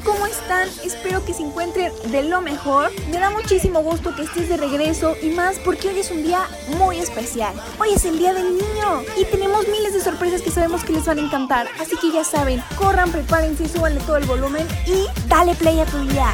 ¿Cómo están? Espero que se encuentren de lo mejor. Me da muchísimo gusto que estés de regreso y más porque hoy es un día muy especial. Hoy es el Día del Niño y tenemos miles de sorpresas que sabemos que les van a encantar. Así que ya saben, corran, prepárense, súbanle todo el volumen y dale play a tu día.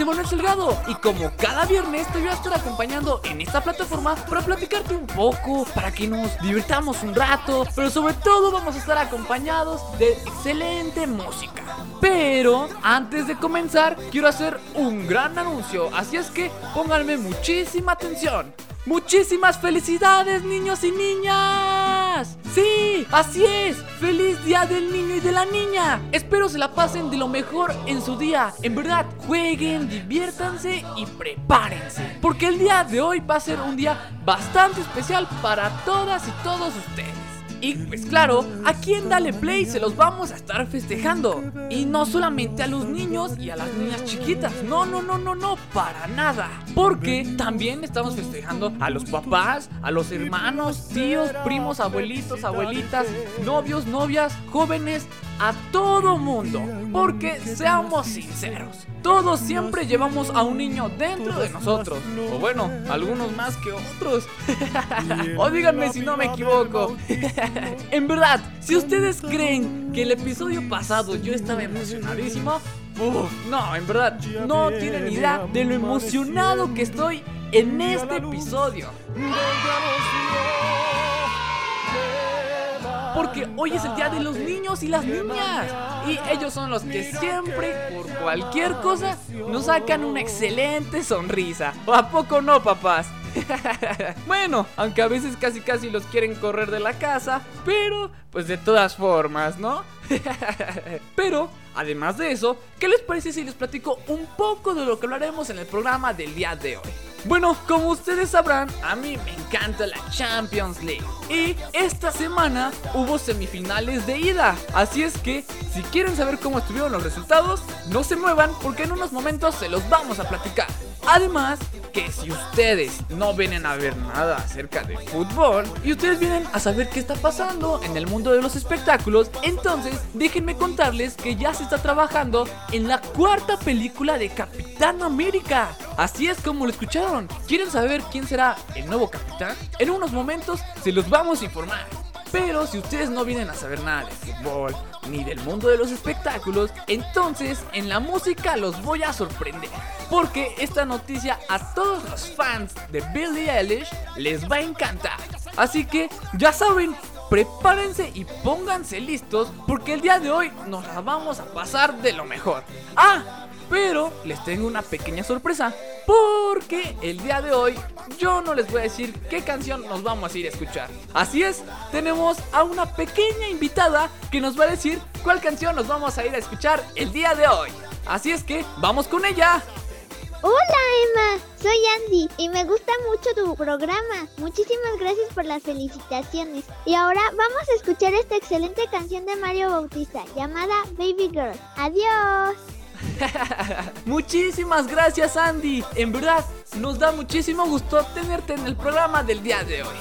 Es Emanuel Salgado y como cada viernes te voy a estar acompañando en esta plataforma para platicarte un poco, para que nos divirtamos un rato, pero sobre todo vamos a estar acompañados de excelente música. Pero antes de comenzar, quiero hacer un gran anuncio, así es que pónganme muchísima atención. Muchísimas felicidades niños y niñas. Sí, así es. Feliz día del niño y de la niña. Espero se la pasen de lo mejor en su día. En verdad, jueguen, diviértanse y prepárense. Porque el día de hoy va a ser un día bastante especial para todas y todos ustedes. Y pues claro, aquí en Dale Play se los vamos a estar festejando. Y no solamente a los niños y a las niñas chiquitas. No, no, no, no, no, para nada. Porque también estamos festejando a los papás, a los hermanos, tíos, primos, abuelitos, abuelitas, novios, novias, jóvenes, a todo mundo. Porque seamos sinceros, todos siempre llevamos a un niño dentro de nosotros. O bueno, algunos más que otros. o díganme si no me equivoco. en verdad, si ustedes creen que el episodio pasado yo estaba emocionadísimo, no, en verdad, no tienen idea de lo emocionado que estoy en este episodio. Porque hoy es el día de los niños y las niñas. Y ellos son los que siempre, por cualquier cosa, nos sacan una excelente sonrisa. ¿O a poco no, papás? bueno, aunque a veces casi casi los quieren correr de la casa, pero pues de todas formas, ¿no? pero, además de eso, ¿qué les parece si les platico un poco de lo que hablaremos en el programa del día de hoy? Bueno, como ustedes sabrán, a mí me encanta la Champions League. Y esta semana hubo semifinales de ida. Así es que, si quieren saber cómo estuvieron los resultados, no se muevan porque en unos momentos se los vamos a platicar. Además, que si ustedes no vienen a ver nada acerca de fútbol y ustedes vienen a saber qué está pasando en el mundo de los espectáculos, entonces déjenme contarles que ya se está trabajando en la cuarta película de Capitán América. Así es como lo escucharon. ¿Quieren saber quién será el nuevo capitán? En unos momentos se los vamos a informar. Pero si ustedes no vienen a saber nada de fútbol ni del mundo de los espectáculos, entonces en la música los voy a sorprender. Porque esta noticia a todos los fans de Billie Eilish les va a encantar. Así que ya saben, prepárense y pónganse listos porque el día de hoy nos la vamos a pasar de lo mejor. Ah, pero les tengo una pequeña sorpresa porque el día de hoy yo no les voy a decir qué canción nos vamos a ir a escuchar. Así es, tenemos a una pequeña invitada que nos va a decir cuál canción nos vamos a ir a escuchar el día de hoy. Así es que vamos con ella. Hola Emma, soy Andy y me gusta mucho tu programa. Muchísimas gracias por las felicitaciones. Y ahora vamos a escuchar esta excelente canción de Mario Bautista llamada Baby Girl. Adiós. Muchísimas gracias Andy. En verdad, nos da muchísimo gusto tenerte en el programa del día de hoy.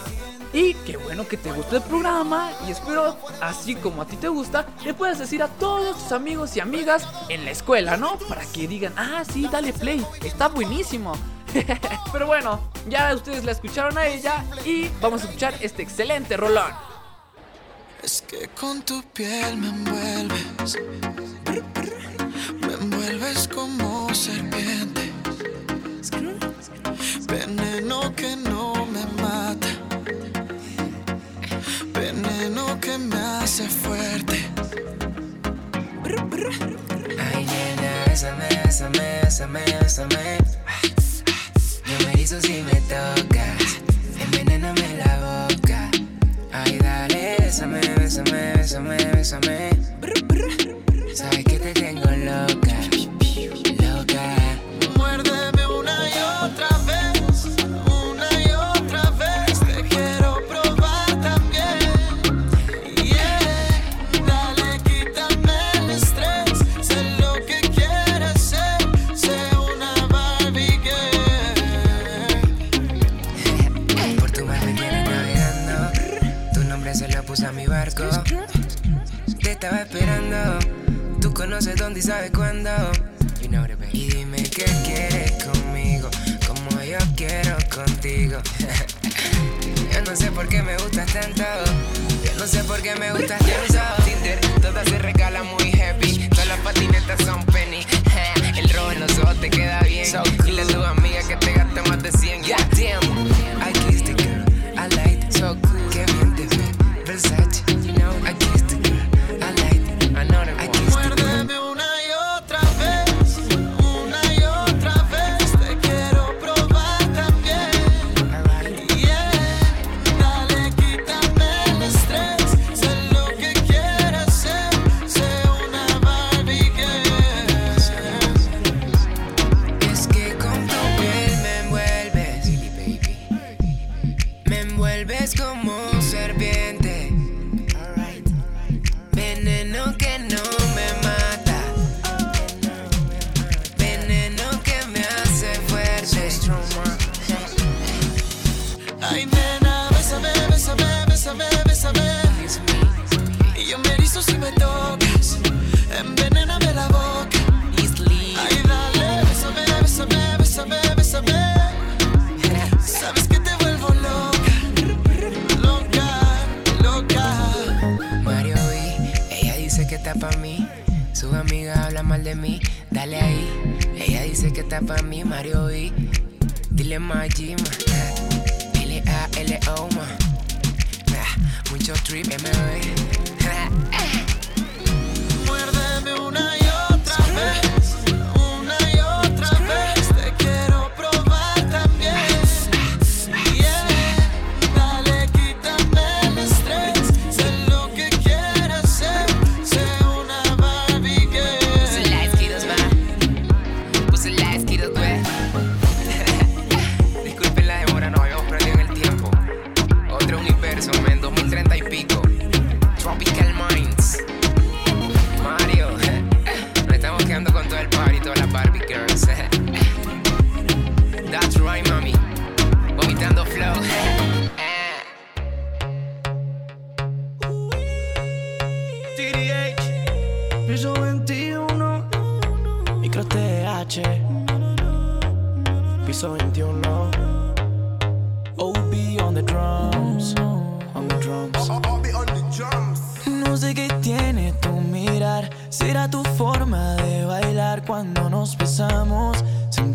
Y qué bueno que te guste el programa y espero, así como a ti te gusta, le puedas decir a todos tus amigos y amigas en la escuela, ¿no? Para que digan, ah, sí, dale play, está buenísimo. Pero bueno, ya ustedes la escucharon a ella y vamos a escuchar este excelente rolón. Es que con tu piel me envuelves, envuelves como serpiente, veneno que no me mata, veneno que me hace fuerte. Ay, nena, bésame, bésame, bésame, bésame. Yo me erizo si me tocas. Envenéname la boca. Ay, dale, bésame, bésame, bésame, bésame. Sabes que te tengo loca, loca. Muérdeme una y otra vez, una y otra vez. Te quiero probar también. Yeah, dale, quítame el estrés. Sé lo que quieres ser, sé una Barbie girl. Por tu mar me tienes navegando. Tu nombre se lo puse a mi barco. Te estaba esperando. Tú conoces dónde y sabes cuándo. You know it, baby. Y dime qué quieres conmigo, como yo quiero contigo. yo no sé por qué me gustas tanto. Yo no sé por qué me gustas tanto. Tinder, todas se regalan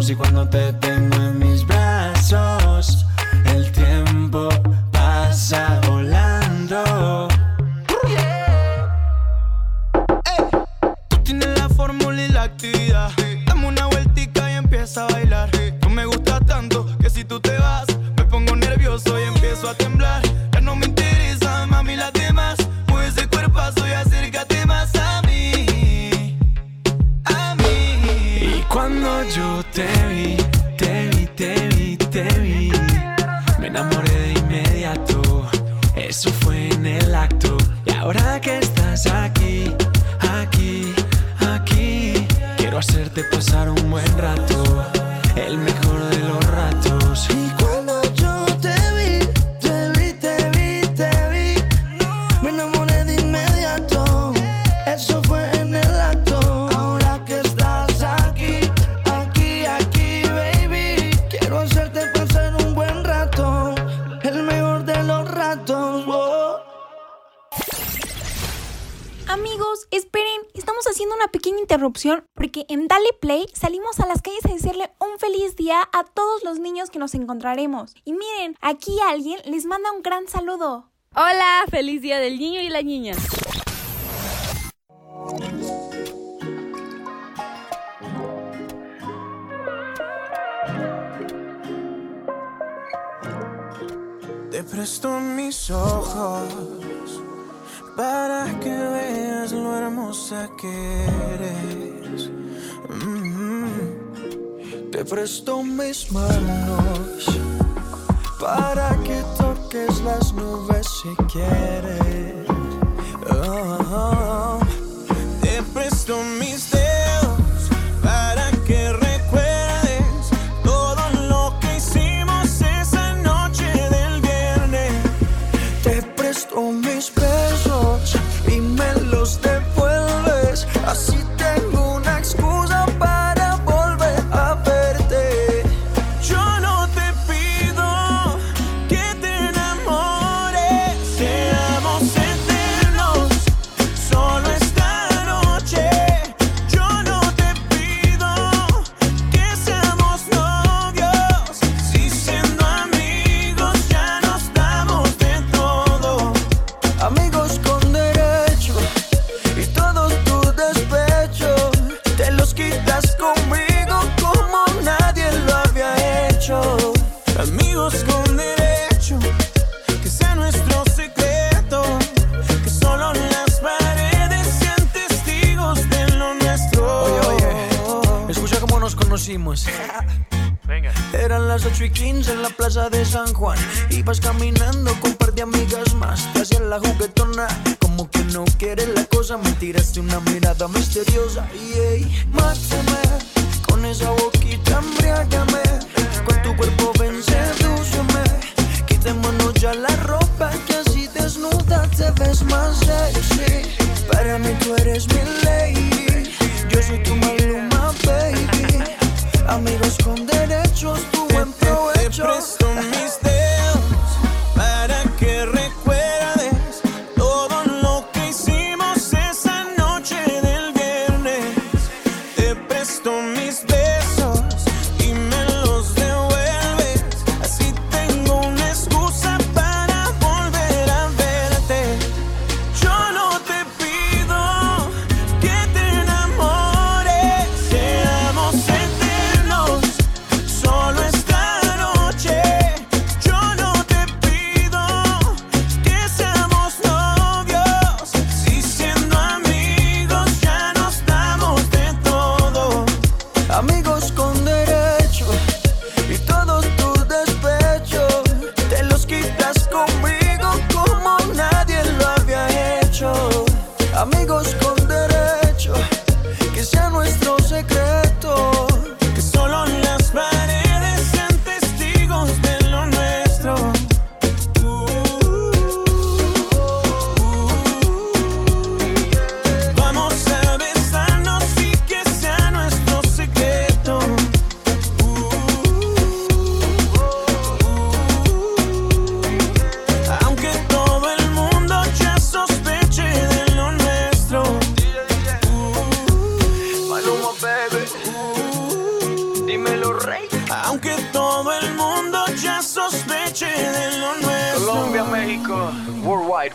y cuando te tengo en mis brazos. encontraremos. Y miren, aquí alguien les manda un gran saludo. Hola, feliz día del niño y la niña. Te presto mis ojos para que veas lo hermosa que eres. Mm-hmm. Te presto mis manos para que toques las nubes si quieres. Ah, ah, ah. Te presto mis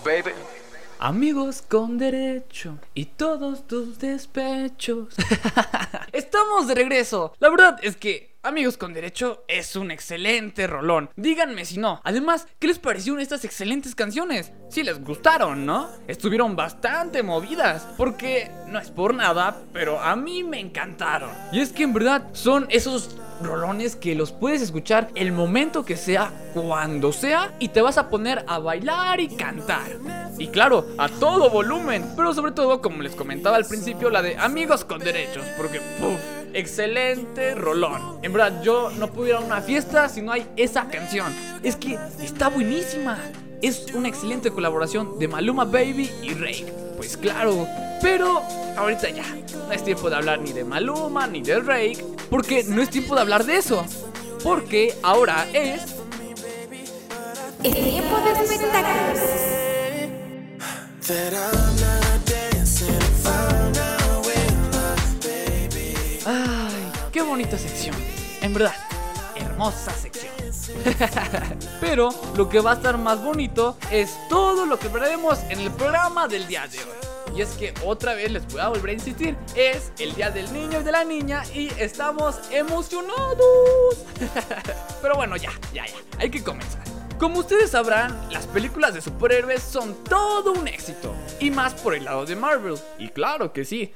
baby. Amigos con derecho y todos tus despechos. Estamos de regreso. La verdad es que Amigos con Derecho es un excelente rolón. Díganme si no. Además, ¿qué les parecieron estas excelentes canciones? Si les gustaron, ¿no? Estuvieron bastante movidas. Porque no es por nada, pero a mí me encantaron. Y es que en verdad son esos rolones que los puedes escuchar el momento que sea, cuando sea, y te vas a poner a bailar y cantar. Y claro, a todo volumen, pero sobre todo, como les comentaba al principio, la de Amigos con Derechos, porque, puff, excelente rolón. En verdad, yo no pudiera una fiesta si no hay esa canción. Es que está buenísima. Es una excelente colaboración de Maluma Baby y Rake. Pues claro, pero ahorita ya, no es tiempo de hablar ni de Maluma ni de Rake, porque no es tiempo de hablar de eso. Porque ahora es Es tiempo de espectáculos. Ay, qué bonita sección. En verdad, hermosa sección. Pero lo que va a estar más bonito es todo lo que veremos en el programa del día de hoy. Y es que otra vez les voy a volver a insistir, es el día del niño y de la niña y estamos emocionados. Pero bueno, ya, ya, ya, hay que comenzar. Como ustedes sabrán, las películas de superhéroes son todo un éxito. Y más por el lado de Marvel. Y claro que sí.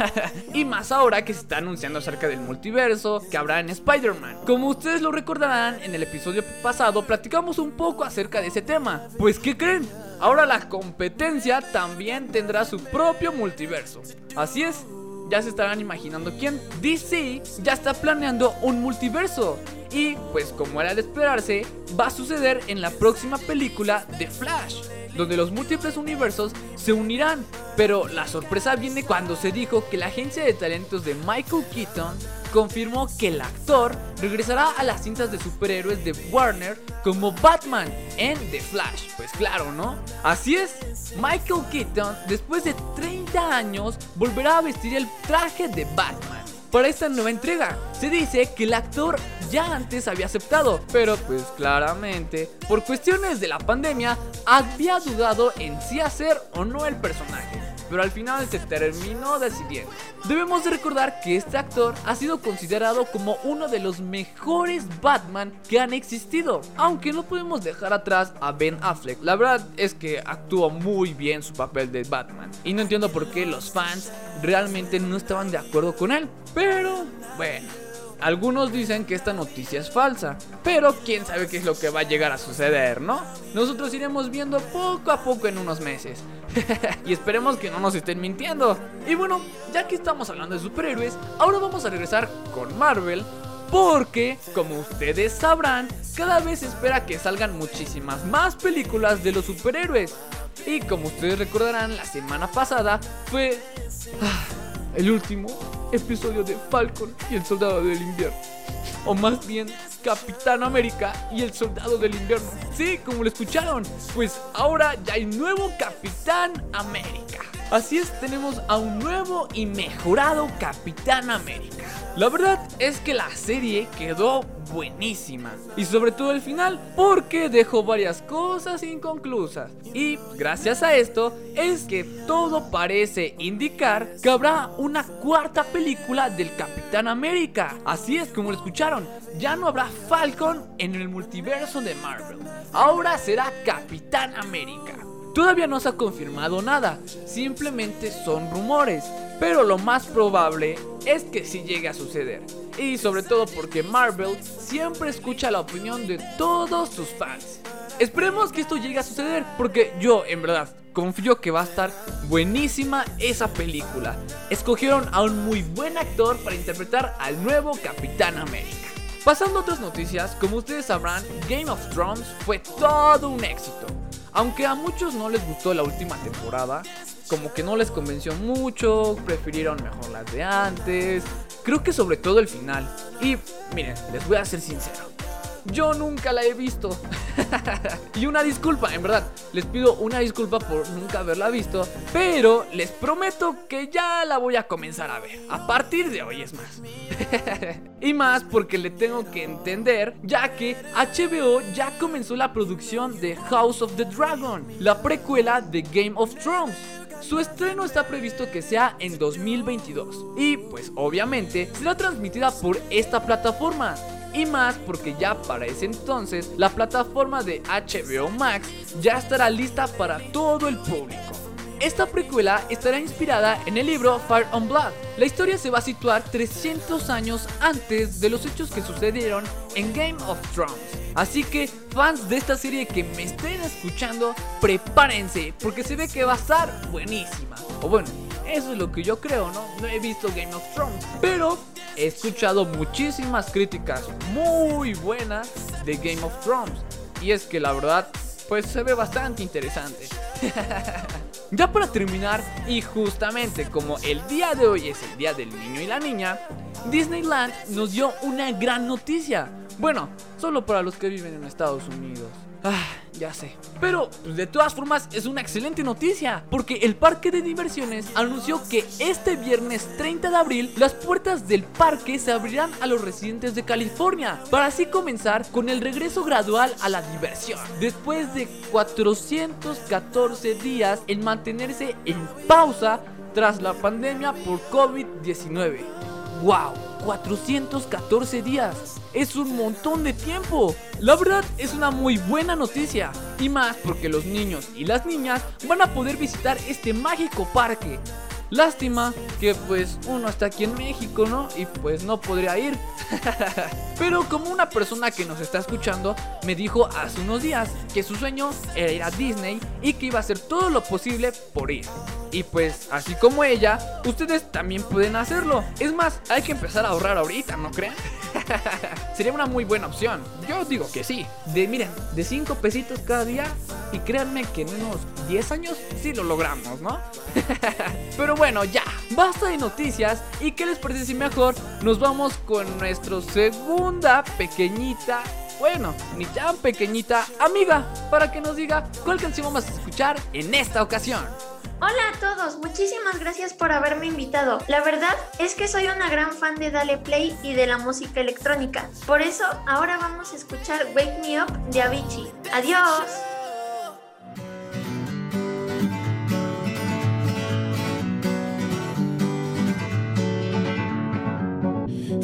y más ahora que se está anunciando acerca del multiverso que habrá en Spider-Man. Como ustedes lo recordarán, en el episodio pasado platicamos un poco acerca de ese tema. Pues, ¿qué creen? Ahora la competencia también tendrá su propio multiverso. Así es, ya se estarán imaginando quién. DC ya está planeando un multiverso. Y pues como era de esperarse, va a suceder en la próxima película de Flash, donde los múltiples universos se unirán. Pero la sorpresa viene cuando se dijo que la agencia de talentos de Michael Keaton confirmó que el actor regresará a las cintas de superhéroes de Warner como Batman en The Flash. Pues claro, ¿no? Así es, Michael Keaton después de 30 años volverá a vestir el traje de Batman. Para esta nueva entrega, se dice que el actor ya antes había aceptado, pero pues claramente, por cuestiones de la pandemia, había dudado en si hacer o no el personaje pero al final se terminó decidiendo. Debemos de recordar que este actor ha sido considerado como uno de los mejores Batman que han existido, aunque no podemos dejar atrás a Ben Affleck. La verdad es que actuó muy bien su papel de Batman y no entiendo por qué los fans realmente no estaban de acuerdo con él, pero bueno. Algunos dicen que esta noticia es falsa, pero quién sabe qué es lo que va a llegar a suceder, ¿no? Nosotros iremos viendo poco a poco en unos meses. y esperemos que no nos estén mintiendo. Y bueno, ya que estamos hablando de superhéroes, ahora vamos a regresar con Marvel. Porque, como ustedes sabrán, cada vez se espera que salgan muchísimas más películas de los superhéroes. Y como ustedes recordarán, la semana pasada fue ah, el último episodio de Falcon y el Soldado del Invierno. O más bien, Capitán América y el Soldado del Invierno. Sí, como lo escucharon, pues ahora ya hay nuevo Capitán América. Así es, tenemos a un nuevo y mejorado Capitán América. La verdad es que la serie quedó buenísima. Y sobre todo el final, porque dejó varias cosas inconclusas. Y gracias a esto es que todo parece indicar que habrá una cuarta película del Capitán América. Así es como lo escucharon, ya no habrá Falcon en el multiverso de Marvel. Ahora será Capitán América. Todavía no se ha confirmado nada, simplemente son rumores, pero lo más probable es que sí llegue a suceder. Y sobre todo porque Marvel siempre escucha la opinión de todos sus fans. Esperemos que esto llegue a suceder, porque yo en verdad confío que va a estar buenísima esa película. Escogieron a un muy buen actor para interpretar al nuevo Capitán América. Pasando a otras noticias, como ustedes sabrán, Game of Thrones fue todo un éxito. Aunque a muchos no les gustó la última temporada, como que no les convenció mucho, prefirieron mejor las de antes. Creo que sobre todo el final. Y miren, les voy a ser sincero. Yo nunca la he visto. y una disculpa, en verdad, les pido una disculpa por nunca haberla visto. Pero les prometo que ya la voy a comenzar a ver. A partir de hoy es más. y más porque le tengo que entender, ya que HBO ya comenzó la producción de House of the Dragon, la precuela de Game of Thrones. Su estreno está previsto que sea en 2022 y pues obviamente será transmitida por esta plataforma. Y más porque ya para ese entonces la plataforma de HBO Max ya estará lista para todo el público. Esta precuela estará inspirada en el libro Fire on Blood. La historia se va a situar 300 años antes de los hechos que sucedieron en Game of Thrones. Así que fans de esta serie que me estén escuchando, prepárense porque se ve que va a estar buenísima. O bueno, eso es lo que yo creo, ¿no? No he visto Game of Thrones, pero he escuchado muchísimas críticas muy buenas de Game of Thrones. Y es que la verdad, pues se ve bastante interesante. ya para terminar, y justamente como el día de hoy es el día del niño y la niña, Disneyland nos dio una gran noticia. Bueno, solo para los que viven en Estados Unidos. Ah, ya sé. Pero pues, de todas formas es una excelente noticia, porque el parque de diversiones anunció que este viernes 30 de abril las puertas del parque se abrirán a los residentes de California, para así comenzar con el regreso gradual a la diversión, después de 414 días en mantenerse en pausa tras la pandemia por COVID-19. ¡Wow! 414 días. Es un montón de tiempo. La verdad es una muy buena noticia. Y más porque los niños y las niñas van a poder visitar este mágico parque. Lástima que pues uno está aquí en México, ¿no? Y pues no podría ir. Pero como una persona que nos está escuchando me dijo hace unos días que su sueño era ir a Disney y que iba a hacer todo lo posible por ir. Y pues, así como ella, ustedes también pueden hacerlo. Es más, hay que empezar a ahorrar ahorita, ¿no creen? Sería una muy buena opción. Yo digo que sí. De, miren, de 5 pesitos cada día. Y créanme que en unos 10 años sí lo logramos, ¿no? Pero bueno, ya. Basta de noticias. ¿Y qué les parece si mejor nos vamos con nuestra segunda pequeñita bueno, ni tan pequeñita amiga, para que nos diga cuál canción vamos a escuchar en esta ocasión. Hola a todos, muchísimas gracias por haberme invitado. La verdad es que soy una gran fan de Dale Play y de la música electrónica. Por eso, ahora vamos a escuchar Wake Me Up de Avicii. ¡Adiós!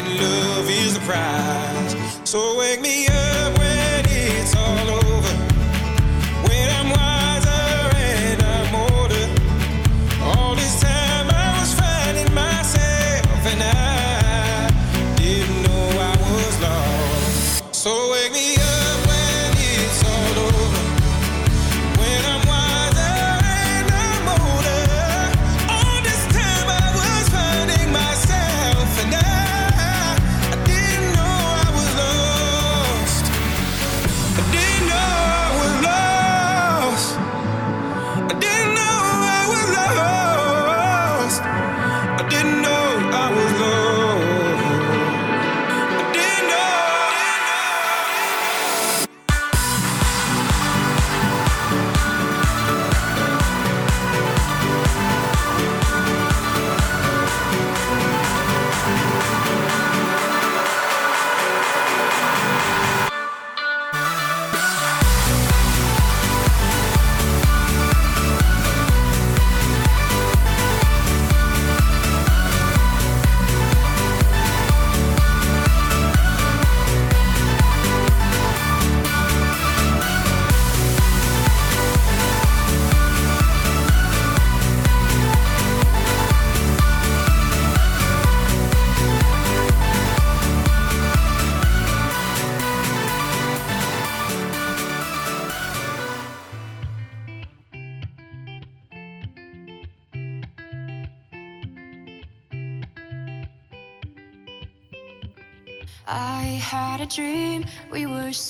and love is the prize. So wake me up when it's all over.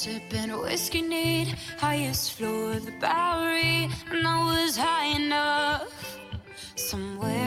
sipping whiskey, need highest floor of the Bowery, and I was high enough somewhere.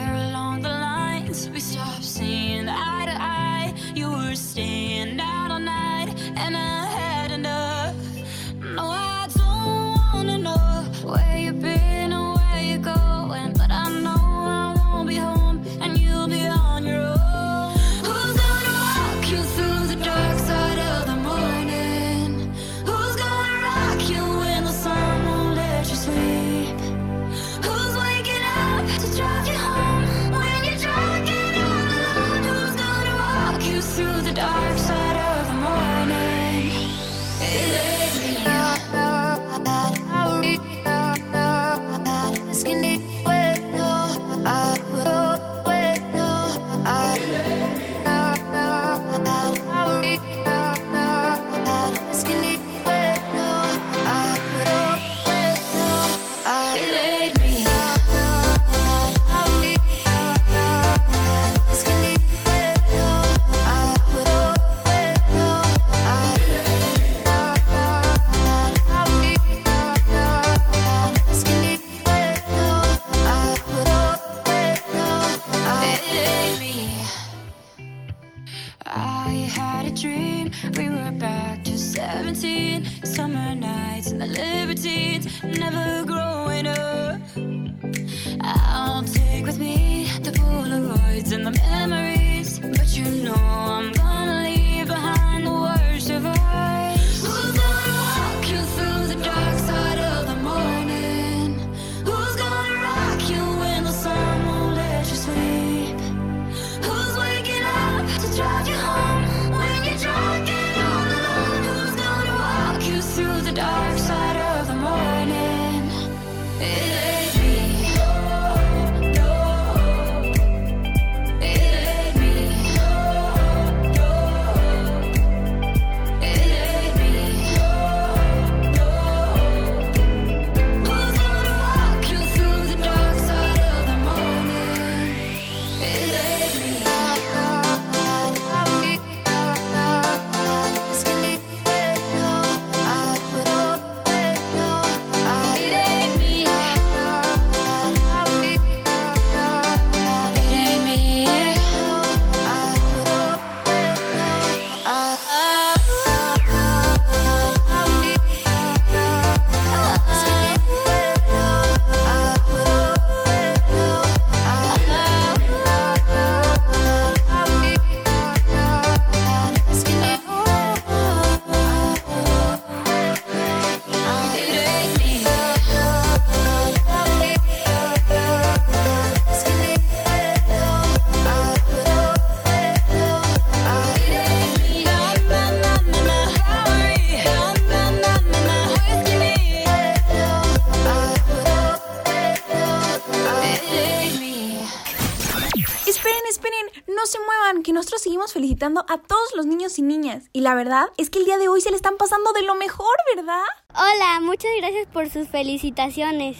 a todos los niños y niñas. Y la verdad es que el día de hoy se le están pasando de lo mejor, ¿verdad? Hola, muchas gracias por sus felicitaciones.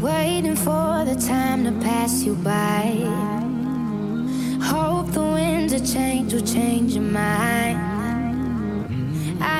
Waiting for the time to pass you by. Hope the winds of change will change your mind.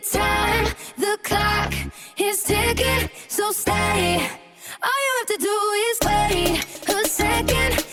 the time, the clock is ticking, so stay. All you have to do is wait a second.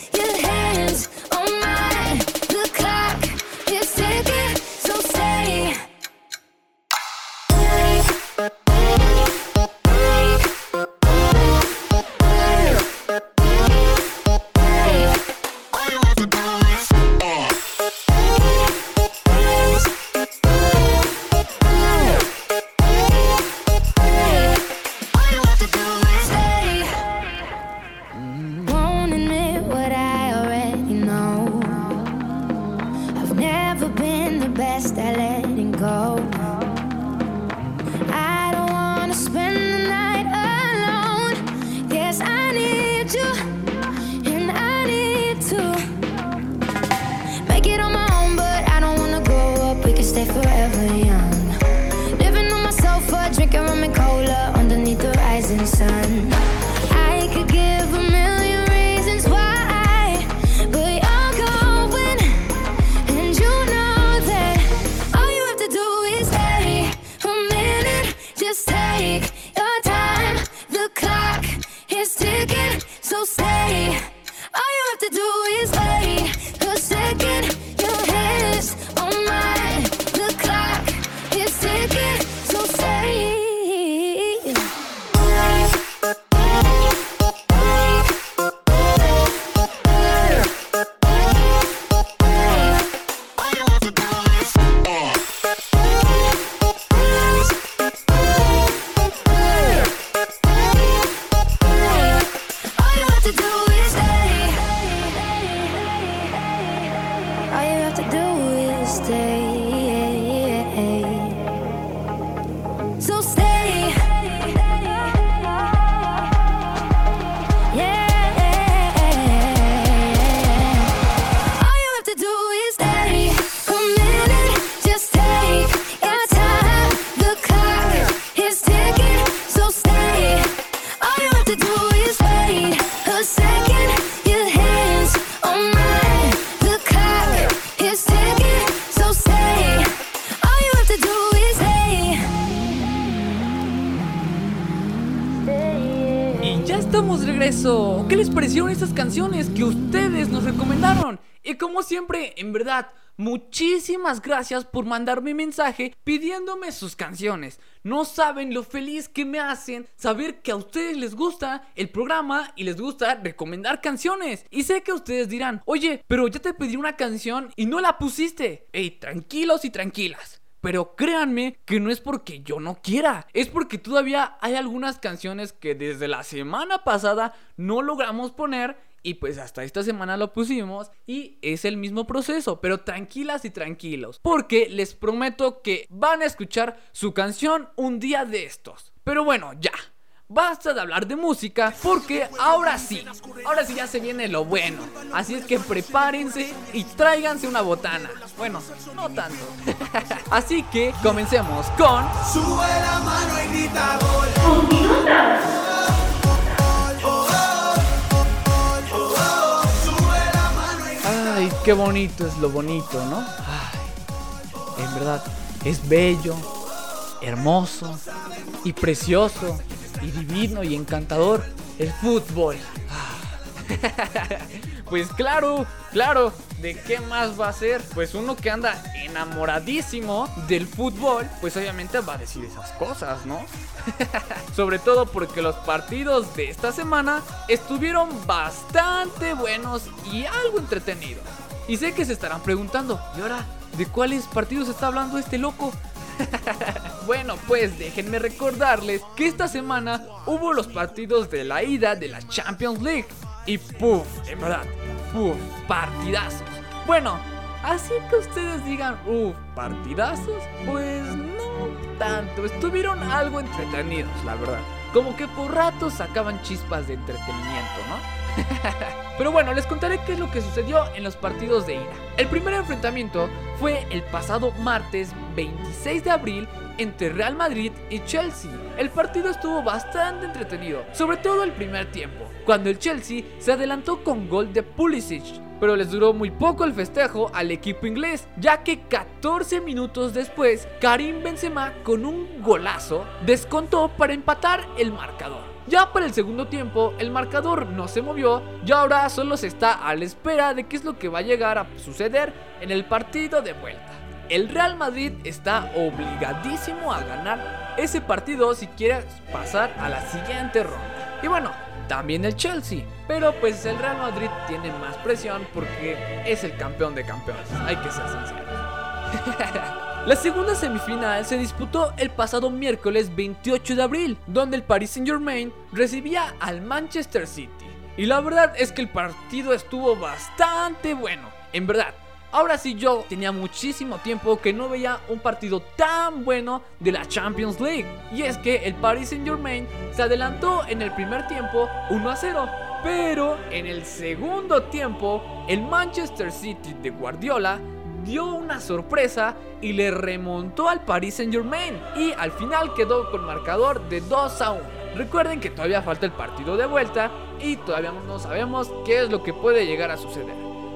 Muchísimas gracias por mandarme mensaje pidiéndome sus canciones. No saben lo feliz que me hacen saber que a ustedes les gusta el programa y les gusta recomendar canciones. Y sé que ustedes dirán, oye, pero ya te pedí una canción y no la pusiste. Ey, tranquilos y tranquilas. Pero créanme que no es porque yo no quiera, es porque todavía hay algunas canciones que desde la semana pasada no logramos poner y pues hasta esta semana lo pusimos y es el mismo proceso, pero tranquilas y tranquilos, porque les prometo que van a escuchar su canción un día de estos. Pero bueno, ya, Basta de hablar de música porque ahora sí, ahora sí ya se viene lo bueno. Así es que prepárense y tráiganse una botana. Bueno, no tanto. Así que comencemos con... Sube la mano y grita gol. Un minuto. Qué bonito es lo bonito, ¿no? Ay, en verdad, es bello, hermoso y precioso y divino y encantador el fútbol. Pues claro, claro, ¿de qué más va a ser? Pues uno que anda enamoradísimo del fútbol, pues obviamente va a decir esas cosas, ¿no? Sobre todo porque los partidos de esta semana estuvieron bastante buenos y algo entretenidos. Y sé que se estarán preguntando, ¿y ahora de cuáles partidos está hablando este loco? bueno, pues déjenme recordarles que esta semana hubo los partidos de la ida de la Champions League. Y puff, en verdad, puff, partidazos. Bueno, así que ustedes digan, uff, partidazos, pues no tanto. Estuvieron algo entretenidos, la verdad. Como que por ratos sacaban chispas de entretenimiento, ¿no? Pero bueno, les contaré qué es lo que sucedió en los partidos de ida. El primer enfrentamiento fue el pasado martes 26 de abril entre Real Madrid y Chelsea. El partido estuvo bastante entretenido, sobre todo el primer tiempo, cuando el Chelsea se adelantó con gol de Pulisic. Pero les duró muy poco el festejo al equipo inglés, ya que 14 minutos después, Karim Benzema con un golazo descontó para empatar el marcador. Ya para el segundo tiempo, el marcador no se movió y ahora solo se está a la espera de qué es lo que va a llegar a suceder en el partido de vuelta. El Real Madrid está obligadísimo a ganar ese partido si quiere pasar a la siguiente ronda. Y bueno, también el Chelsea, pero pues el Real Madrid tiene más presión porque es el campeón de campeones, hay que ser sinceros. La segunda semifinal se disputó el pasado miércoles 28 de abril, donde el Paris Saint Germain recibía al Manchester City. Y la verdad es que el partido estuvo bastante bueno. En verdad, ahora sí yo tenía muchísimo tiempo que no veía un partido tan bueno de la Champions League. Y es que el Paris Saint Germain se adelantó en el primer tiempo 1 a 0. Pero en el segundo tiempo, el Manchester City de Guardiola dio una sorpresa y le remontó al Paris Saint Germain y al final quedó con marcador de 2 a 1. Recuerden que todavía falta el partido de vuelta y todavía no sabemos qué es lo que puede llegar a suceder,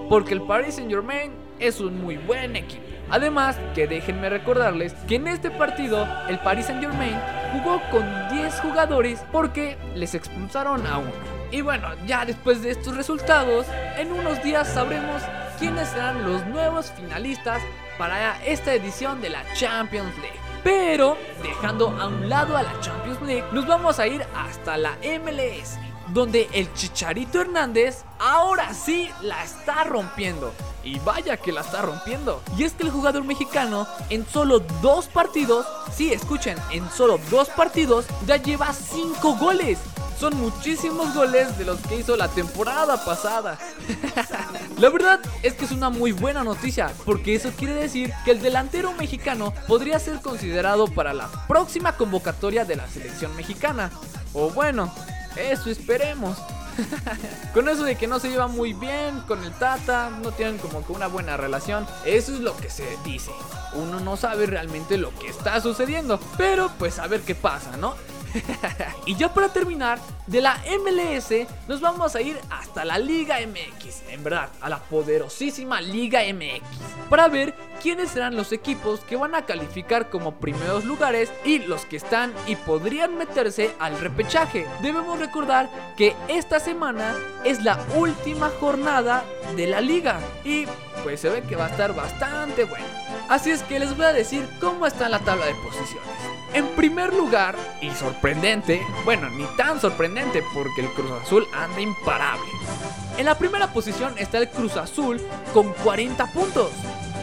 porque el Paris Saint Germain es un muy buen equipo. Además, que déjenme recordarles que en este partido el Paris Saint Germain jugó con 10 jugadores porque les expulsaron a uno. Y bueno, ya después de estos resultados, en unos días sabremos quiénes serán los nuevos finalistas para esta edición de la Champions League. Pero, dejando a un lado a la Champions League, nos vamos a ir hasta la MLS, donde el Chicharito Hernández ahora sí la está rompiendo. Y vaya que la está rompiendo. Y es que el jugador mexicano en solo dos partidos, sí, escuchen, en solo dos partidos ya lleva cinco goles. Son muchísimos goles de los que hizo la temporada pasada. la verdad es que es una muy buena noticia, porque eso quiere decir que el delantero mexicano podría ser considerado para la próxima convocatoria de la selección mexicana. O bueno, eso esperemos. con eso de que no se lleva muy bien con el Tata, no tienen como que una buena relación, eso es lo que se dice. Uno no sabe realmente lo que está sucediendo, pero pues a ver qué pasa, ¿no? Y ya para terminar, de la MLS nos vamos a ir hasta la Liga MX, en verdad, a la poderosísima Liga MX, para ver quiénes serán los equipos que van a calificar como primeros lugares y los que están y podrían meterse al repechaje. Debemos recordar que esta semana es la última jornada de la liga y pues se ve que va a estar bastante bueno. Así es que les voy a decir cómo está la tabla de posiciones. En primer lugar, y sorprendente, bueno, ni tan sorprendente porque el Cruz Azul anda imparable. En la primera posición está el Cruz Azul con 40 puntos.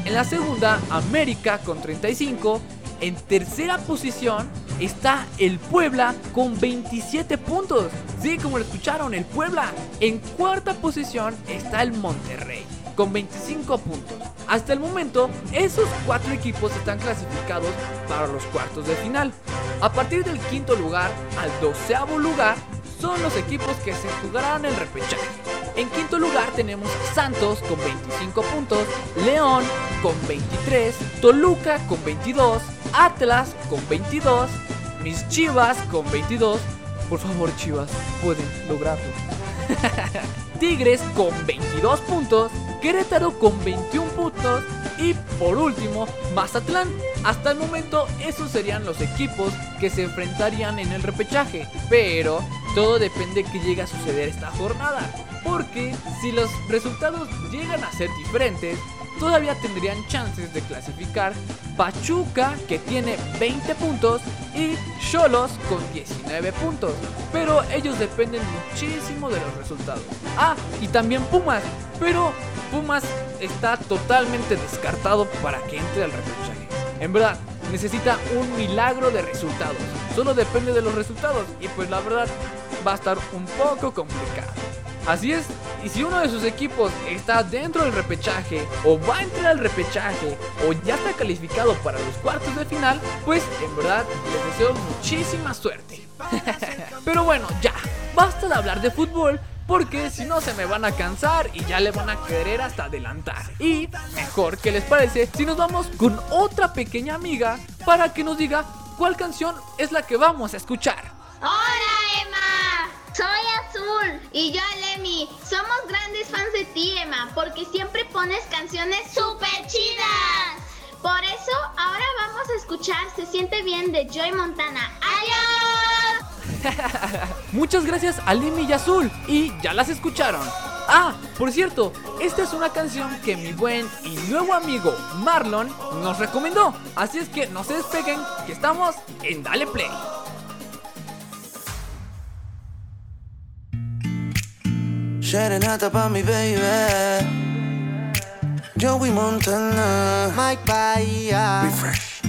En la segunda, América con 35. En tercera posición está el Puebla con 27 puntos. Sí, como lo escucharon, el Puebla. En cuarta posición está el Monterrey con 25 puntos. Hasta el momento, esos cuatro equipos están clasificados para los cuartos de final. A partir del quinto lugar al doceavo lugar son los equipos que se jugarán el repechaje. En quinto lugar tenemos Santos con 25 puntos, León con 23, Toluca con 22, Atlas con 22, mis Chivas con 22. Por favor, Chivas, pueden lograrlo. Tigres con 22 puntos, Querétaro con 21 puntos y por último Mazatlán. Hasta el momento esos serían los equipos que se enfrentarían en el repechaje, pero todo depende de que llegue a suceder esta jornada, porque si los resultados llegan a ser diferentes, todavía tendrían chances de clasificar Pachuca que tiene 20 puntos y Cholos con 19 puntos. Pero ellos dependen muchísimo de los resultados. Ah, y también Pumas. Pero Pumas está totalmente descartado para que entre al repechaje. En verdad, necesita un milagro de resultados. Solo depende de los resultados y pues la verdad va a estar un poco complicado. Así es, y si uno de sus equipos está dentro del repechaje, o va a entrar al repechaje, o ya está calificado para los cuartos de final, pues en verdad les deseo muchísima suerte. Pero bueno, ya, basta de hablar de fútbol. Porque si no se me van a cansar y ya le van a querer hasta adelantar. Y mejor, ¿qué les parece si nos vamos con otra pequeña amiga para que nos diga cuál canción es la que vamos a escuchar? Hola Emma, soy Azul y yo Alemi. Somos grandes fans de ti Emma porque siempre pones canciones súper chidas. Por eso ahora vamos a escuchar Se siente bien de Joy Montana. ¡Adiós! Muchas gracias a Limi y Azul y ya las escucharon. Ah, por cierto, esta es una canción que mi buen y nuevo amigo Marlon nos recomendó. Así es que no se despeguen, que estamos en Dale Play. Serenata pa' mi baby. Joey Montana. Mike Bahía. Refresh.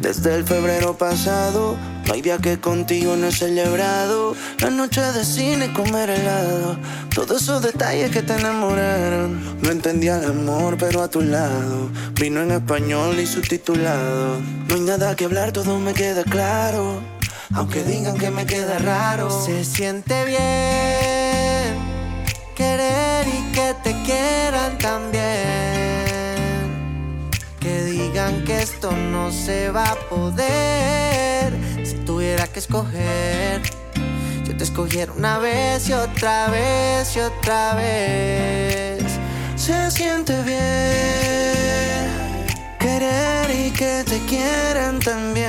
Desde el febrero pasado, no hay día que contigo no he celebrado. La noche de cine, comer helado. Todos esos detalles que te enamoraron. No entendía el amor, pero a tu lado. Vino en español y subtitulado. No hay nada que hablar, todo me queda claro. Aunque digan que me queda raro. Se siente bien que te quieran también. Que digan que esto no se va a poder. Si tuviera que escoger, yo te escogiera una vez y otra vez y otra vez. Se siente bien querer y que te quieran también.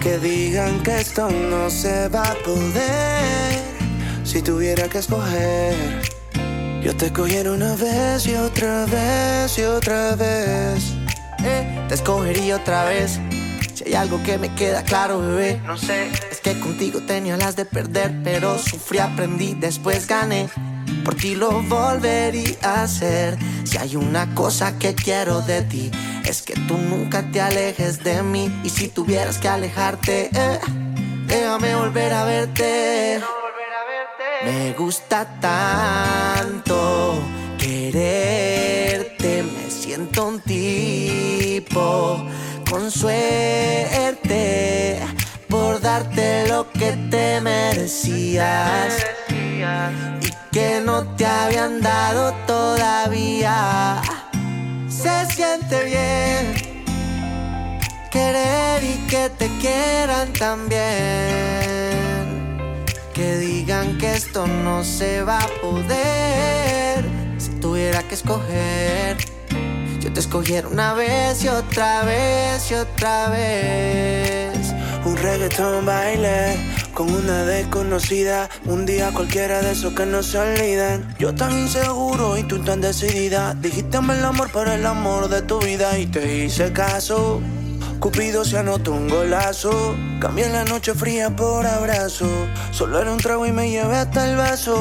Que digan que esto no se va a poder. Si tuviera que escoger, yo te escogiera una vez y otra vez y otra vez. Eh, te escogería otra vez. Si hay algo que me queda claro, bebé, No sé, es que contigo tenía las de perder, pero sufrí, aprendí, después gané. Por ti lo volvería a hacer. Si hay una cosa que quiero de ti, es que tú nunca te alejes de mí. Y si tuvieras que alejarte, eh, déjame volver a verte. Me gusta tanto quererte, me siento un tipo con suerte por darte lo que te merecías y que no te habían dado todavía. Se siente bien querer y que te quieran también. Que digan que esto no se va a poder. Si tuviera que escoger, yo te escogiera una vez y otra vez y otra vez. Un reggaetón baile con una desconocida. Un día cualquiera de esos que no se olvidan. Yo tan inseguro y tú tan decidida. Dijisteme el amor por el amor de tu vida y te hice caso. Cupido se anotó un golazo. Cambié la noche fría por abrazo. Solo era un trago y me llevé hasta el vaso.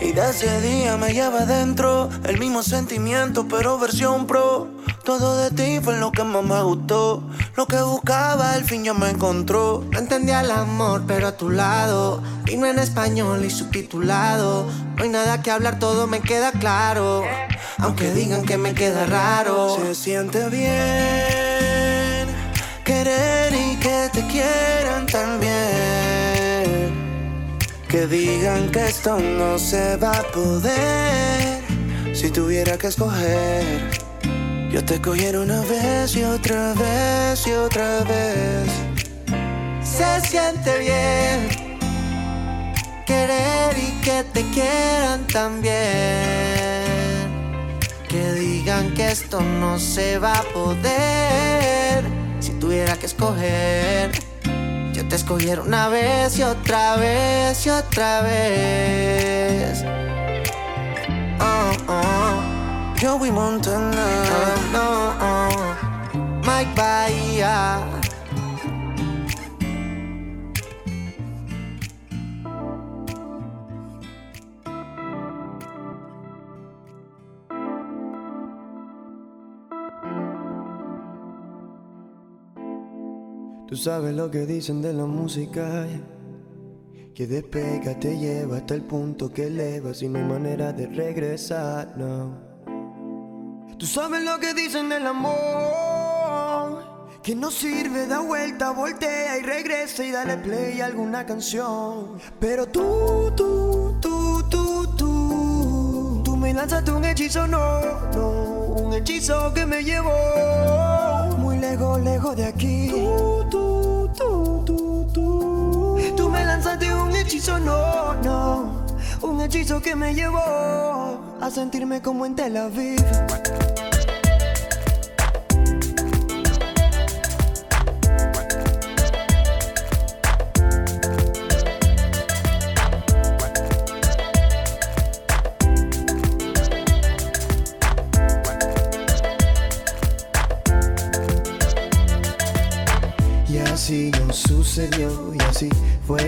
Y de ese día me lleva adentro el mismo sentimiento, pero versión pro. Todo de ti fue lo que más me gustó. Lo que buscaba al fin ya me encontró. No entendía el amor, pero a tu lado. Vino en español y subtitulado. No hay nada que hablar, todo me queda claro. Aunque digan que me queda raro. Se siente bien querer y que te quieran también. Que digan que esto no se va a poder. Si tuviera que escoger, yo te cogiera una vez y otra vez y otra vez. Se siente bien querer y que te quieran también. Que digan que esto no se va a poder. Si tuviera que escoger, yo te escogiera una vez y otra vez y otra vez. Oh, oh. Joey Montana, no, oh. Mike Bahía. Tú sabes lo que dicen de la música, que despega, te lleva hasta el punto que eleva sin no hay manera de regresar, no. Tú sabes lo que dicen del amor, que no sirve, da vuelta, voltea y regresa y dale play a alguna canción. Pero tú, tú, tú, tú, tú, tú me lanzaste un hechizo, no, no, un hechizo que me llevó lejos, lejos de aquí. Tú, tú, tú, tú, tú, tú me lanzaste un hechizo, no, no, un hechizo que me llevó a sentirme como en Tel Aviv.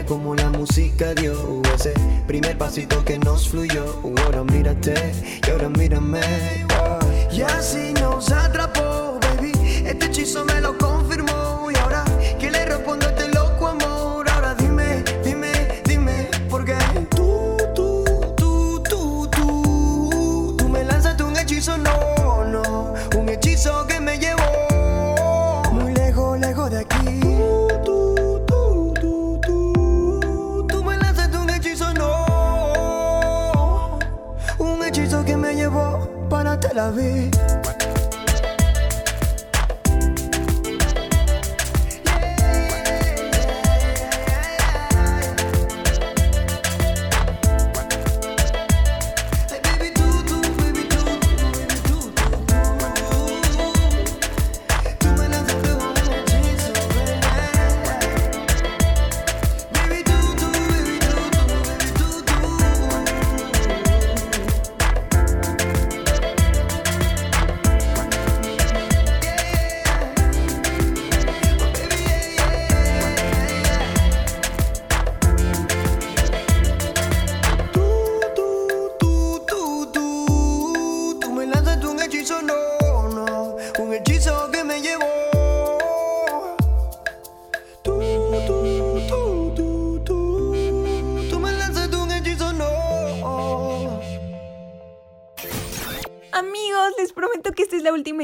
Como la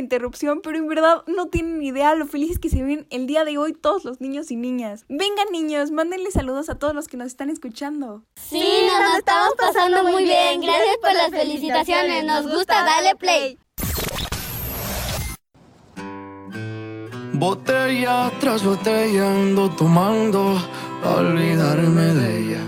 interrupción, pero en verdad no tienen idea lo felices que se ven el día de hoy todos los niños y niñas. Vengan niños, mándenle saludos a todos los que nos están escuchando. Sí, nos lo estamos pasando muy bien. Gracias por las felicitaciones. Nos gusta, dale play. Botella tras botella ando tomando pa' olvidarme de ella.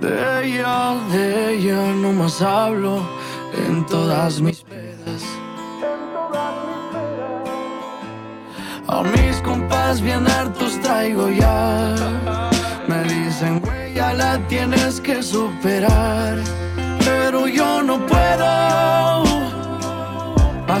De ella, de ella no más hablo en todas mis pedas. A mis compas bien hartos traigo ya. Me dicen, güey, ya la tienes que superar. Pero yo no puedo. A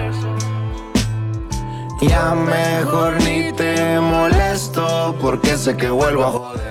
Ya mejor ni te molesto porque sé que vuelvo a joderlo.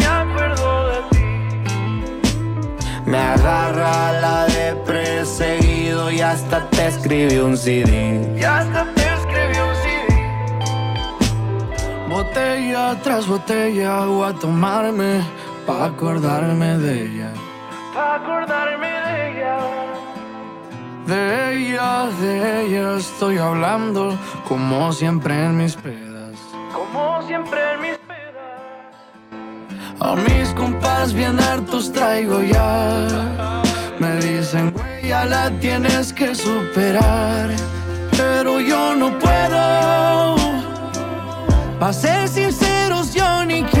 Me agarra la de perseguido y hasta te escribí un CD. Y hasta te escribí un CD. Botella tras botella voy a tomarme pa' acordarme de ella. Pa' acordarme de ella. De ella, de ella estoy hablando como siempre en mis pedas. Como siempre en mis pedas. A mis compas bien hartos traigo ya. Me dicen, güey, ya la tienes que superar. Pero yo no puedo. Pa' ser sinceros, yo ni quiero.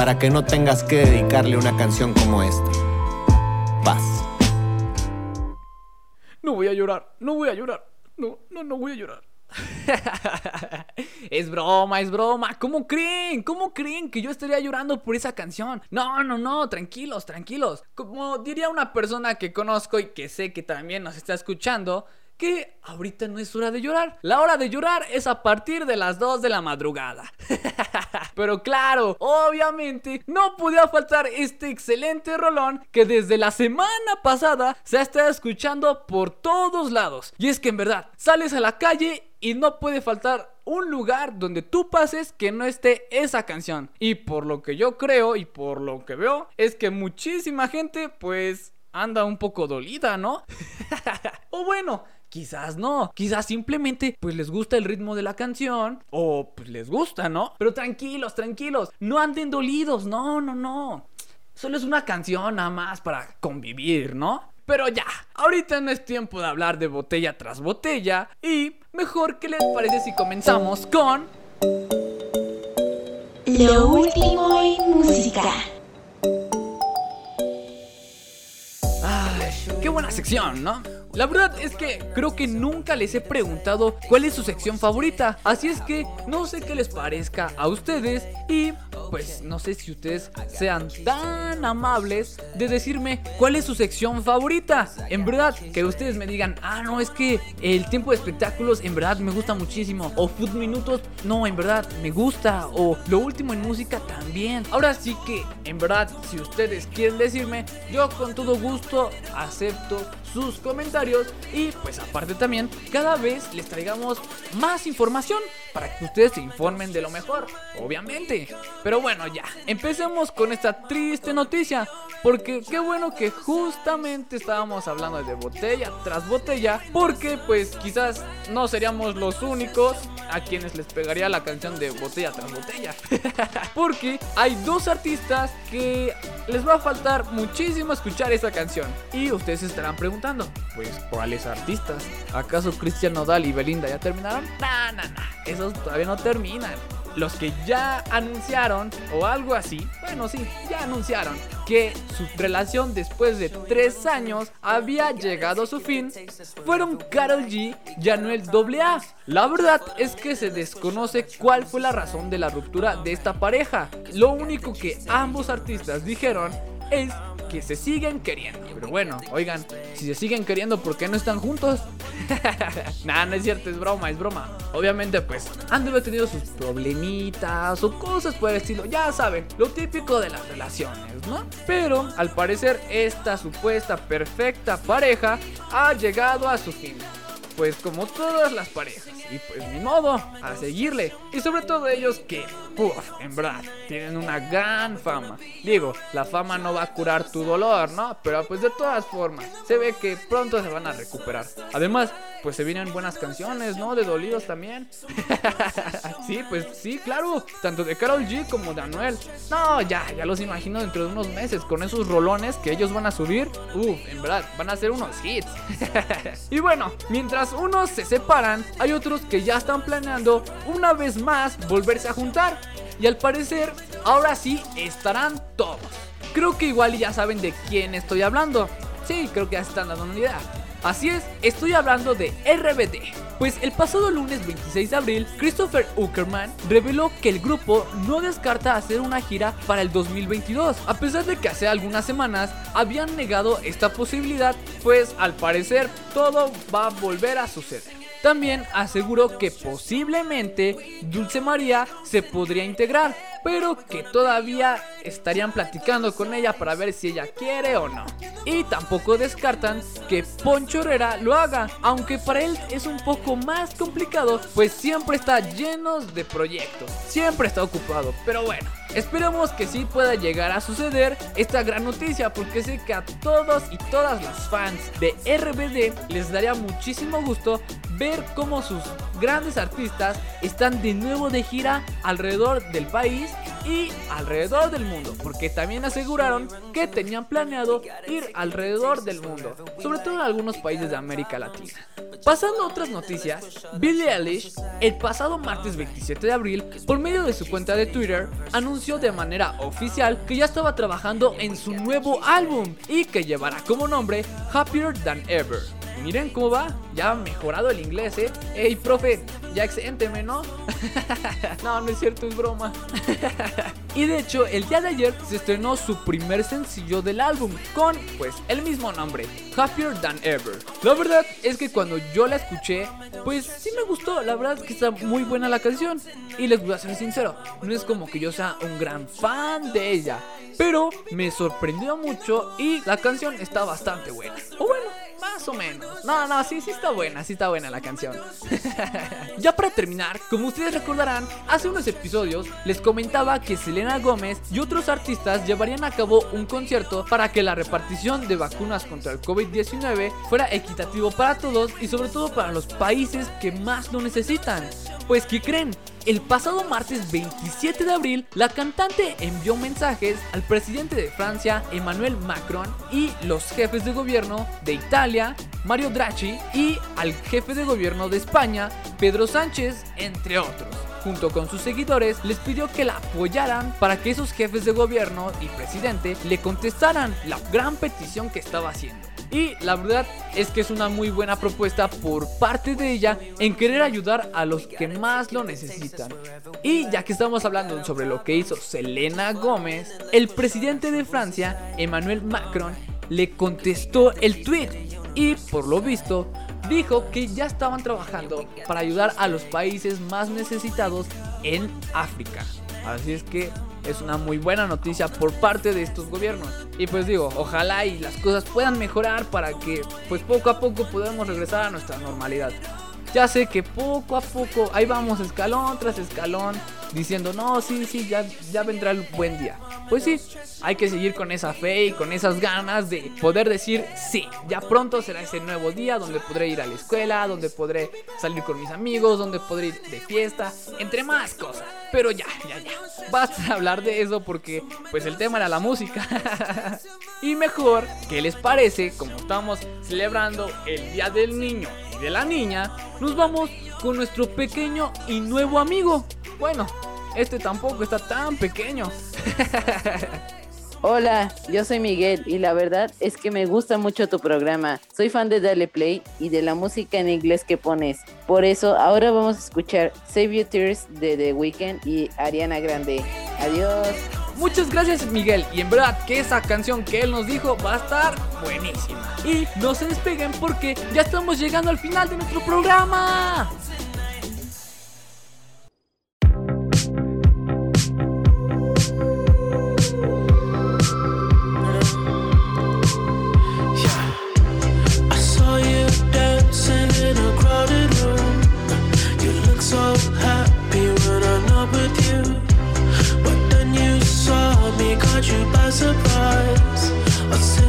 para que no tengas que dedicarle una canción como esta. Paz. No voy a llorar, no voy a llorar. No, no, no voy a llorar. es broma, es broma. ¿Cómo creen? ¿Cómo creen que yo estaría llorando por esa canción? No, no, no, tranquilos, tranquilos. Como diría una persona que conozco y que sé que también nos está escuchando, que ahorita no es hora de llorar. La hora de llorar es a partir de las 2 de la madrugada. Pero claro, obviamente no podía faltar este excelente rolón que desde la semana pasada se estado escuchando por todos lados. Y es que en verdad, sales a la calle y no puede faltar un lugar donde tú pases que no esté esa canción. Y por lo que yo creo y por lo que veo, es que muchísima gente pues anda un poco dolida, ¿no? o bueno, Quizás no, quizás simplemente pues les gusta el ritmo de la canción o pues les gusta, ¿no? Pero tranquilos, tranquilos, no anden dolidos, no, no, no. Solo es una canción nada más para convivir, ¿no? Pero ya, ahorita no es tiempo de hablar de botella tras botella y mejor que les parece si comenzamos con... Lo último en música. Ay, qué buena sección, ¿no? La verdad es que creo que nunca les he preguntado cuál es su sección favorita. Así es que no sé qué les parezca a ustedes y pues no sé si ustedes sean tan amables de decirme cuál es su sección favorita. En verdad, que ustedes me digan, ah, no, es que el tiempo de espectáculos en verdad me gusta muchísimo. O Food Minutos, no, en verdad me gusta. O lo último en música también. Ahora sí que, en verdad, si ustedes quieren decirme, yo con todo gusto acepto sus comentarios y pues aparte también cada vez les traigamos más información para que ustedes se informen de lo mejor, obviamente. Pero bueno, ya, empecemos con esta triste noticia, porque qué bueno que justamente estábamos hablando de botella tras botella, porque pues quizás no seríamos los únicos a quienes les pegaría la canción de botella tras botella. porque hay dos artistas que les va a faltar muchísimo escuchar esa canción. Y ustedes estarán preguntando, ¿cuáles artistas? ¿Acaso Cristian Nodal y Belinda ya terminaron? Nah, nah, nah, esos todavía no terminan. Los que ya anunciaron, o algo así, bueno, sí, ya anunciaron que su relación después de tres años había llegado a su fin, fueron Carol G y Anuel AA. La verdad es que se desconoce cuál fue la razón de la ruptura de esta pareja. Lo único que ambos artistas dijeron es que se siguen queriendo. Pero bueno, oigan, si se siguen queriendo, ¿por qué no están juntos? nah, no es cierto, es broma, es broma. Obviamente, pues, han de haber tenido sus problemitas o cosas por el estilo. Ya saben, lo típico de las relaciones, ¿no? Pero, al parecer, esta supuesta perfecta pareja ha llegado a su fin. Pues como todas las parejas. Y pues ni modo, a seguirle. Y sobre todo ellos que, puff, en verdad, tienen una gran fama. Digo, la fama no va a curar tu dolor, ¿no? Pero pues de todas formas, se ve que pronto se van a recuperar. Además, pues se vienen buenas canciones, ¿no? De dolidos también. sí, pues sí, claro. Tanto de Carol G como de Anuel. No, ya, ya los imagino dentro de unos meses con esos rolones que ellos van a subir. Uf, en verdad, van a ser unos hits. y bueno, mientras unos se separan, hay otros que ya están planeando una vez más volverse a juntar. Y al parecer, ahora sí estarán todos. Creo que igual ya saben de quién estoy hablando. Sí, creo que ya se están dando una idea. Así es, estoy hablando de RBD. Pues el pasado lunes 26 de abril, Christopher Uckerman reveló que el grupo no descarta hacer una gira para el 2022, a pesar de que hace algunas semanas habían negado esta posibilidad, pues al parecer todo va a volver a suceder. También aseguró que posiblemente Dulce María se podría integrar, pero que todavía estarían platicando con ella para ver si ella quiere o no. Y tampoco descartan que Poncho Herrera lo haga, aunque para él es un poco más complicado, pues siempre está lleno de proyectos, siempre está ocupado, pero bueno. Esperemos que sí pueda llegar a suceder esta gran noticia porque sé que a todos y todas las fans de RBD les daría muchísimo gusto ver cómo sus grandes artistas están de nuevo de gira alrededor del país y alrededor del mundo, porque también aseguraron que tenían planeado ir alrededor del mundo, sobre todo en algunos países de América Latina. Pasando a otras noticias, Billie Eilish, el pasado martes 27 de abril, por medio de su cuenta de Twitter, anunció de manera oficial que ya estaba trabajando en su nuevo álbum y que llevará como nombre Happier Than Ever. Miren cómo va, ya ha mejorado el inglés, eh. Ey, profe, ya exénteme, ¿no? no, no es cierto, es broma. y de hecho, el día de ayer se estrenó su primer sencillo del álbum, con pues el mismo nombre, Happier Than Ever. La verdad es que cuando yo la escuché, pues sí me gustó, la verdad es que está muy buena la canción. Y les voy a ser sincero, no es como que yo sea un gran fan de ella, pero me sorprendió mucho y la canción está bastante buena. O bueno, más o menos. No, no, sí, sí está buena, sí está buena la canción. ya para terminar, como ustedes recordarán, hace unos episodios les comentaba que Selena Gómez y otros artistas llevarían a cabo un concierto para que la repartición de vacunas contra el COVID-19 fuera equitativo para todos y sobre todo para los países que más lo necesitan. Pues, ¿qué creen? El pasado martes 27 de abril, la cantante envió mensajes al presidente de Francia, Emmanuel Macron, y los jefes de gobierno de Italia, Mario Draghi, y al jefe de gobierno de España, Pedro Sánchez, entre otros. Junto con sus seguidores, les pidió que la apoyaran para que esos jefes de gobierno y presidente le contestaran la gran petición que estaba haciendo. Y la verdad es que es una muy buena propuesta por parte de ella en querer ayudar a los que más lo necesitan. Y ya que estamos hablando sobre lo que hizo Selena Gómez, el presidente de Francia, Emmanuel Macron, le contestó el tweet y por lo visto dijo que ya estaban trabajando para ayudar a los países más necesitados en África. Así es que es una muy buena noticia por parte de estos gobiernos. Y pues digo, ojalá y las cosas puedan mejorar para que pues poco a poco podamos regresar a nuestra normalidad. Ya sé que poco a poco, ahí vamos escalón tras escalón, diciendo, no, sí, sí, ya, ya vendrá el buen día. Pues sí, hay que seguir con esa fe y con esas ganas de poder decir, sí, ya pronto será ese nuevo día donde podré ir a la escuela, donde podré salir con mis amigos, donde podré ir de fiesta, entre más cosas. Pero ya, ya, ya, basta hablar de eso porque pues el tema era la música. y mejor, ¿qué les parece? Como estamos celebrando el Día del Niño y de la Niña, nos vamos con nuestro pequeño y nuevo amigo. Bueno, este tampoco está tan pequeño. Hola, yo soy Miguel y la verdad es que me gusta mucho tu programa. Soy fan de Dale Play y de la música en inglés que pones. Por eso ahora vamos a escuchar Save Your Tears de The Weeknd y Ariana Grande. Adiós. Muchas gracias Miguel y en verdad que esa canción que él nos dijo va a estar buenísima. Y no se despeguen porque ya estamos llegando al final de nuestro programa. With you. Caught you by surprise.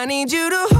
I need you to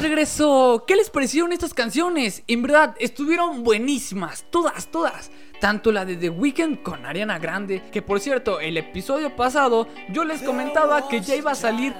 de regreso. ¿Qué les parecieron estas canciones? En verdad, estuvieron buenísimas. Todas, todas. Tanto la de The Weeknd con Ariana Grande, que por cierto, el episodio pasado yo les comentaba que ya iba a salir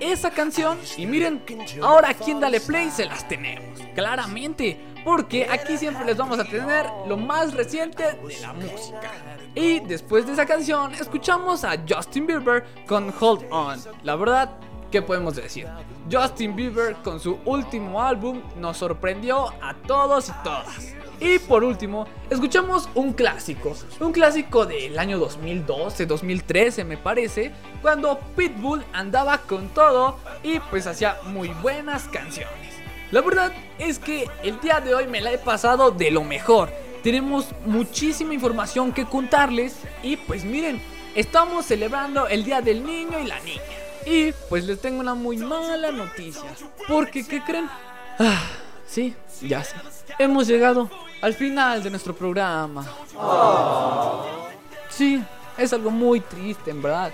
esa canción. Y miren, ahora aquí en Dale Play se las tenemos. Claramente. Porque aquí siempre les vamos a tener lo más reciente de la música. Y después de esa canción escuchamos a Justin Bieber con Hold On. La verdad, ¿qué podemos decir? Justin Bieber con su último álbum nos sorprendió a todos y todas. Y por último, escuchamos un clásico, un clásico del año 2012, 2013 me parece, cuando Pitbull andaba con todo y pues hacía muy buenas canciones. La verdad es que el día de hoy me la he pasado de lo mejor. Tenemos muchísima información que contarles y pues miren, estamos celebrando el Día del Niño y la Niña. Y pues les tengo una muy mala noticia. Porque, ¿qué creen? Ah, sí, ya sé. Hemos llegado al final de nuestro programa. Sí, es algo muy triste, en verdad.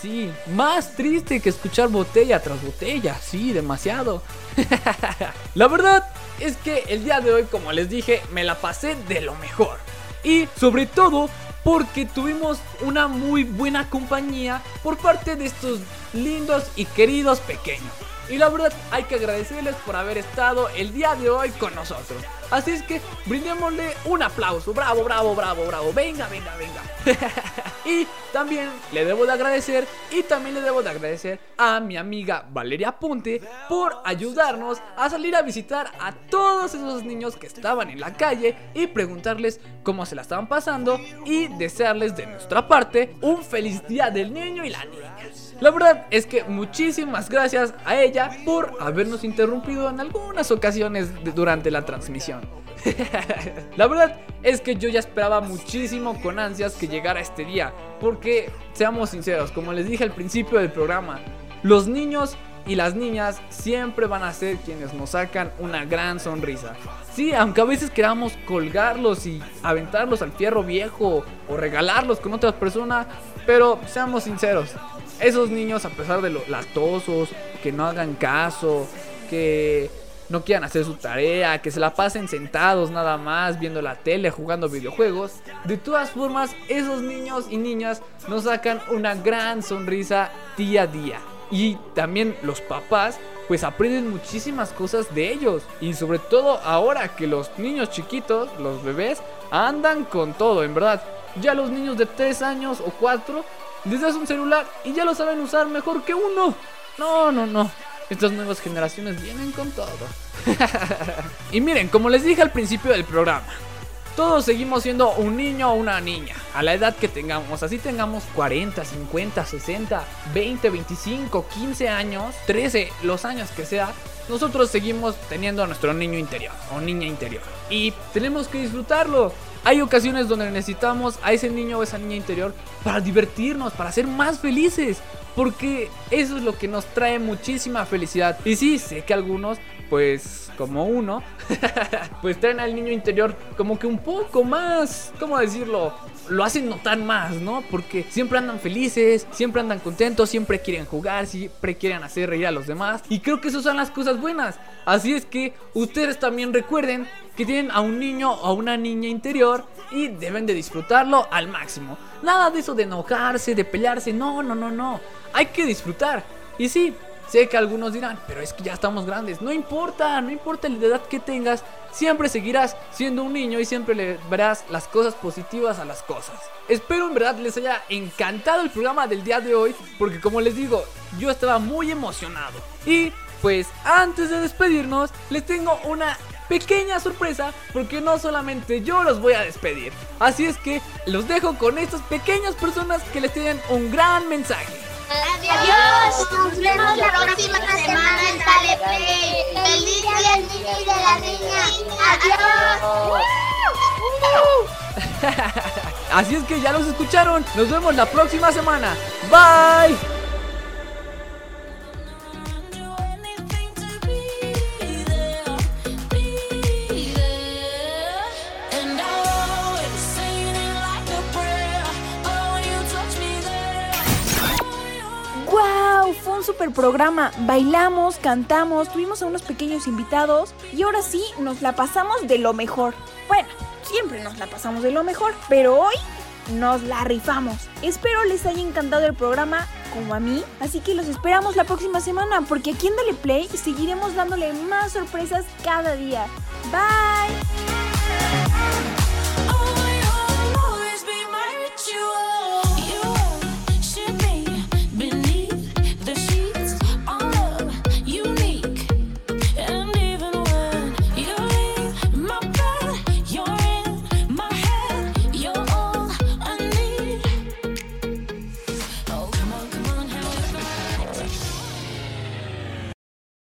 Sí, más triste que escuchar botella tras botella. Sí, demasiado. la verdad es que el día de hoy, como les dije, me la pasé de lo mejor. Y sobre todo porque tuvimos una muy buena compañía por parte de estos lindos y queridos pequeños. Y la verdad hay que agradecerles por haber estado el día de hoy con nosotros. Así es que brindémosle un aplauso. Bravo, bravo, bravo, bravo. Venga, venga, venga. y también le debo de agradecer y también le debo de agradecer a mi amiga Valeria Ponte por ayudarnos a salir a visitar a todos esos niños que estaban en la calle y preguntarles cómo se la estaban pasando y desearles de nuestra parte un feliz día del niño y la niña. La verdad es que muchísimas gracias a ella por habernos interrumpido en algunas ocasiones durante la transmisión. la verdad es que yo ya esperaba muchísimo con ansias que llegara este día, porque seamos sinceros, como les dije al principio del programa, los niños y las niñas siempre van a ser quienes nos sacan una gran sonrisa. Sí, aunque a veces queramos colgarlos y aventarlos al fierro viejo o regalarlos con otras personas, pero seamos sinceros, esos niños a pesar de los latosos, que no hagan caso, que no quieran hacer su tarea, que se la pasen sentados nada más viendo la tele, jugando videojuegos. De todas formas, esos niños y niñas nos sacan una gran sonrisa día a día. Y también los papás pues aprenden muchísimas cosas de ellos. Y sobre todo ahora que los niños chiquitos, los bebés, andan con todo, en verdad. Ya los niños de 3 años o 4 les das un celular y ya lo saben usar mejor que uno. No, no, no. Estas nuevas generaciones vienen con todo. y miren, como les dije al principio del programa, todos seguimos siendo un niño o una niña, a la edad que tengamos, así tengamos 40, 50, 60, 20, 25, 15 años, 13, los años que sea, nosotros seguimos teniendo a nuestro niño interior o niña interior. Y tenemos que disfrutarlo. Hay ocasiones donde necesitamos a ese niño o esa niña interior para divertirnos, para ser más felices. Porque eso es lo que nos trae muchísima felicidad. Y sí, sé que algunos, pues como uno, pues traen al niño interior como que un poco más, ¿cómo decirlo? Lo hacen notar más, ¿no? Porque siempre andan felices, siempre andan contentos, siempre quieren jugar, siempre quieren hacer reír a los demás. Y creo que esas son las cosas buenas. Así es que ustedes también recuerden que tienen a un niño o a una niña interior y deben de disfrutarlo al máximo. Nada de eso de enojarse, de pelearse, no, no, no, no. Hay que disfrutar. Y sí, sé que algunos dirán, pero es que ya estamos grandes. No importa, no importa la edad que tengas, siempre seguirás siendo un niño y siempre le verás las cosas positivas a las cosas. Espero en verdad les haya encantado el programa del día de hoy, porque como les digo, yo estaba muy emocionado. Y pues antes de despedirnos, les tengo una pequeña sorpresa porque no solamente yo los voy a despedir. Así es que los dejo con estas pequeñas personas que les tienen un gran mensaje. Adiós, nos vemos la próxima semana en Dale Play. Feliz día del niño de la niña. Adiós. Así es que ya los escucharon. Nos vemos la próxima semana. Bye. fue un super programa. Bailamos, cantamos, tuvimos a unos pequeños invitados y ahora sí nos la pasamos de lo mejor. Bueno, siempre nos la pasamos de lo mejor, pero hoy nos la rifamos. Espero les haya encantado el programa como a mí, así que los esperamos la próxima semana porque aquí en Dale Play seguiremos dándole más sorpresas cada día. Bye.